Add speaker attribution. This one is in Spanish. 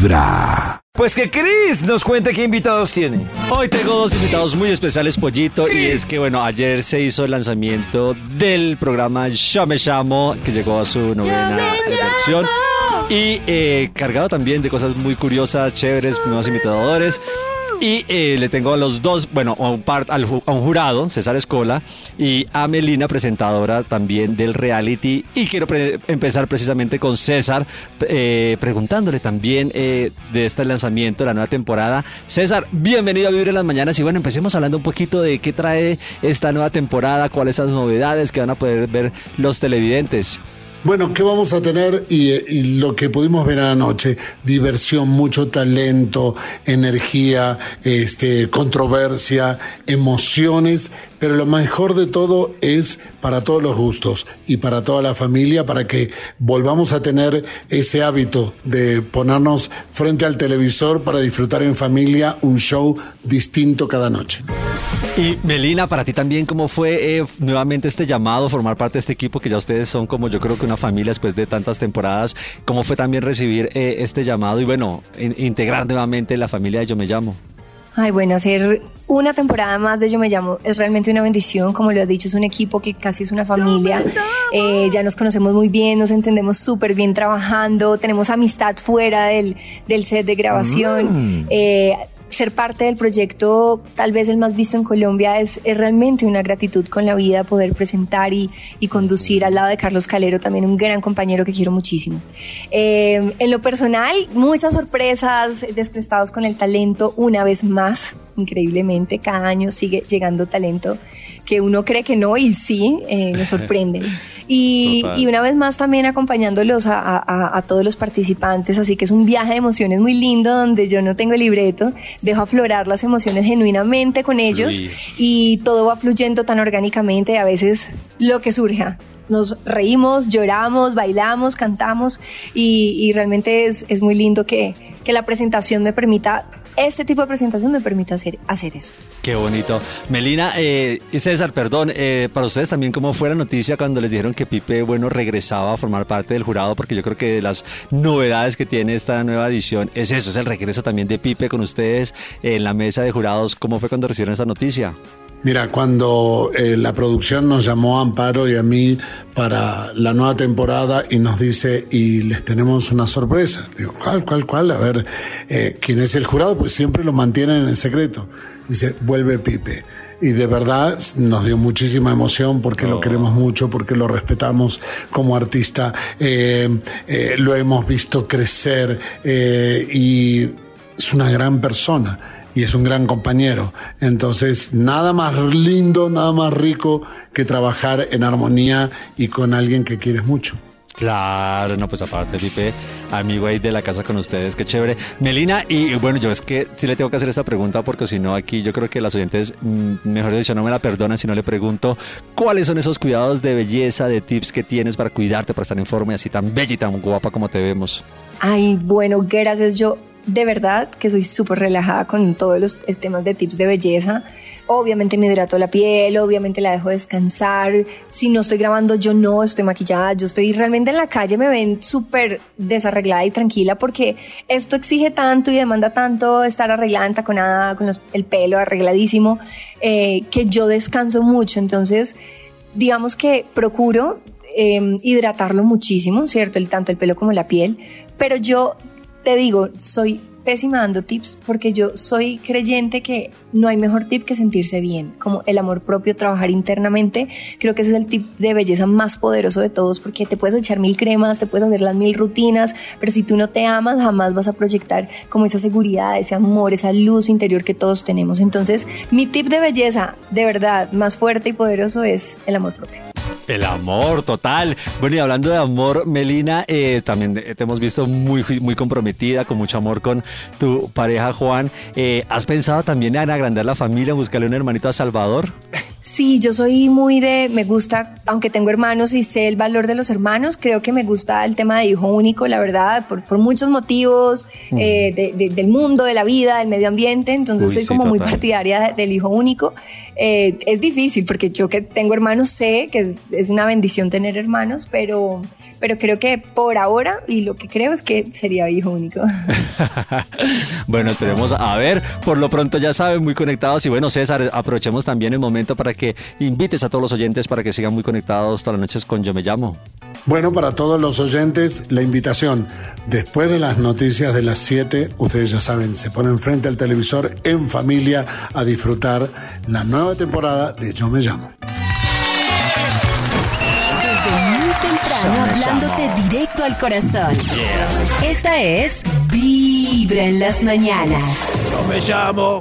Speaker 1: Vibra.
Speaker 2: Pues que Chris nos cuente qué invitados tiene.
Speaker 3: Hoy tengo dos invitados muy especiales, Pollito, y es que, bueno, ayer se hizo el lanzamiento del programa Yo Me Llamo, que llegó a su novena versión. Y eh, cargado también de cosas muy curiosas, chéveres, nuevos imitadores. Y eh, le tengo a los dos, bueno, a un, al a un jurado, César Escola, y a Melina, presentadora también del reality. Y quiero empezar precisamente con César, eh, preguntándole también eh, de este lanzamiento de la nueva temporada. César, bienvenido a Vivir en las Mañanas. Y bueno, empecemos hablando un poquito de qué trae esta nueva temporada, cuáles son las novedades que van a poder ver los televidentes.
Speaker 4: Bueno, ¿qué vamos a tener? Y, lo que pudimos ver anoche, diversión, mucho talento, energía, este, controversia, emociones, pero lo mejor de todo es para todos los gustos y para toda la familia, para que volvamos a tener ese hábito de ponernos frente al televisor para disfrutar en familia un show distinto cada noche.
Speaker 3: Y Melina, para ti también, ¿cómo fue eh, nuevamente este llamado, formar parte de este equipo que ya ustedes son como yo creo que una familia después de tantas temporadas? ¿Cómo fue también recibir eh, este llamado y bueno, in- integrar nuevamente la familia de Yo Me Llamo?
Speaker 5: Ay, bueno, hacer una temporada más de Yo Me Llamo es realmente una bendición. Como lo has dicho, es un equipo que casi es una familia. Eh, ya nos conocemos muy bien, nos entendemos súper bien trabajando, tenemos amistad fuera del, del set de grabación. Eh, ser parte del proyecto, tal vez el más visto en Colombia, es, realmente una gratitud con la vida poder presentar y, y conducir al lado de Carlos Calero, también un gran compañero que quiero muchísimo. Eh, en lo personal, muchas sorpresas, descrestados con el talento una vez más, increíblemente, cada año sigue llegando talento que uno cree que no y sí, eh, nos sorprenden. Y, una vez más también acompañándolos a, a- a- a todos los participantes, así que es un viaje de emociones muy lindo donde yo no tengo libreto, dejo aflorar las emociones genuinamente con ellos
Speaker 3: Fluir.
Speaker 5: y todo va fluyendo tan orgánicamente, a veces lo que surja. Nos reímos, lloramos, bailamos, cantamos y, y realmente es, es muy lindo que, que la presentación me permita, este tipo de presentación me permita hacer, hacer eso.
Speaker 3: Qué bonito. Melina eh, César, perdón, eh, para ustedes también, ¿cómo fue la noticia cuando les dijeron que Pipe, bueno, regresaba a formar parte del jurado? Porque yo creo que de las novedades que tiene esta nueva edición es eso, es el regreso también de Pipe con ustedes en la mesa de jurados. ¿Cómo fue cuando recibieron esa noticia?
Speaker 4: Mira, cuando eh, la producción nos llamó a Amparo y a mí para la nueva temporada y nos dice, y les tenemos una sorpresa. Digo, ¿cuál, cuál, cuál? A ver, eh, ¿quién es el jurado? Pues siempre lo mantienen en secreto. Dice, vuelve Pipe. Y de verdad nos dio muchísima emoción porque lo queremos mucho, porque lo respetamos como artista, eh, eh, lo hemos visto crecer eh, y es una gran persona y es un gran compañero. Entonces, nada más lindo, nada más rico que trabajar en armonía y con alguien que quieres mucho.
Speaker 3: Claro, no, pues aparte, Pipe, amigo ahí de la casa con ustedes, qué chévere. Melina, y bueno, yo es que sí le tengo que hacer esta pregunta porque si no aquí yo creo que las oyentes, mm, mejor dicho, no me la perdonan si no le pregunto cuáles son esos cuidados de belleza, de tips que tienes para cuidarte, para estar en forma y así tan bella y tan guapa como te vemos.
Speaker 5: Ay, bueno, gracias. Yo de verdad que soy súper relajada con todos los temas de tips de belleza. Obviamente me hidrato la piel, obviamente la dejo descansar. Si no estoy grabando, yo no estoy maquillada. Yo estoy realmente en la calle, me ven súper desarreglada y tranquila porque esto exige tanto y demanda tanto estar arreglada, entaconada, con el pelo arregladísimo, eh, que yo descanso mucho. Entonces, digamos que procuro eh, hidratarlo muchísimo, ¿cierto? El, tanto el pelo como la piel. Pero yo te digo, soy pésima dando tips porque yo soy creyente que no hay mejor tip que sentirse bien, como el amor propio, trabajar internamente. Creo que ese es el tip de belleza más poderoso de todos porque te puedes echar mil cremas, te puedes hacer las mil rutinas, pero si tú no te amas, jamás vas a proyectar como esa seguridad, ese amor, esa luz interior que todos tenemos. Entonces, mi tip de belleza, de verdad, más fuerte y poderoso es el amor propio.
Speaker 3: El amor, total. Bueno, y hablando de amor, Melina, eh, también te hemos visto muy, muy comprometida, con mucho amor con tu pareja Juan. Eh, ¿Has pensado también en agrandar la familia, buscarle un hermanito a Salvador?
Speaker 5: Sí, yo soy muy de, me gusta, aunque tengo hermanos y sé el valor de los hermanos, creo que me gusta el tema de hijo único, la verdad, por, por muchos motivos eh, de- de- del mundo, de la vida, del medio ambiente, entonces
Speaker 3: Uy,
Speaker 5: soy
Speaker 3: sí,
Speaker 5: como muy partidaria de- del hijo único. Eh, es difícil porque yo que tengo hermanos sé que es, es una bendición tener hermanos, pero pero creo que por ahora y lo que creo es que sería hijo único.
Speaker 3: bueno, esperemos a ver. Por lo pronto ya saben, muy conectados. Y bueno, César, aprovechemos también el momento para que invites a todos los oyentes para que sigan muy conectados todas las noches con Yo Me Llamo.
Speaker 4: Bueno, para todos los oyentes, la invitación. Después de las noticias de las 7, ustedes ya saben, se ponen frente al televisor en familia a disfrutar la nueva temporada de Yo Me Llamo.
Speaker 1: Hablándote directo al corazón. Esta es Vibra en las mañanas.
Speaker 2: Yo me llamo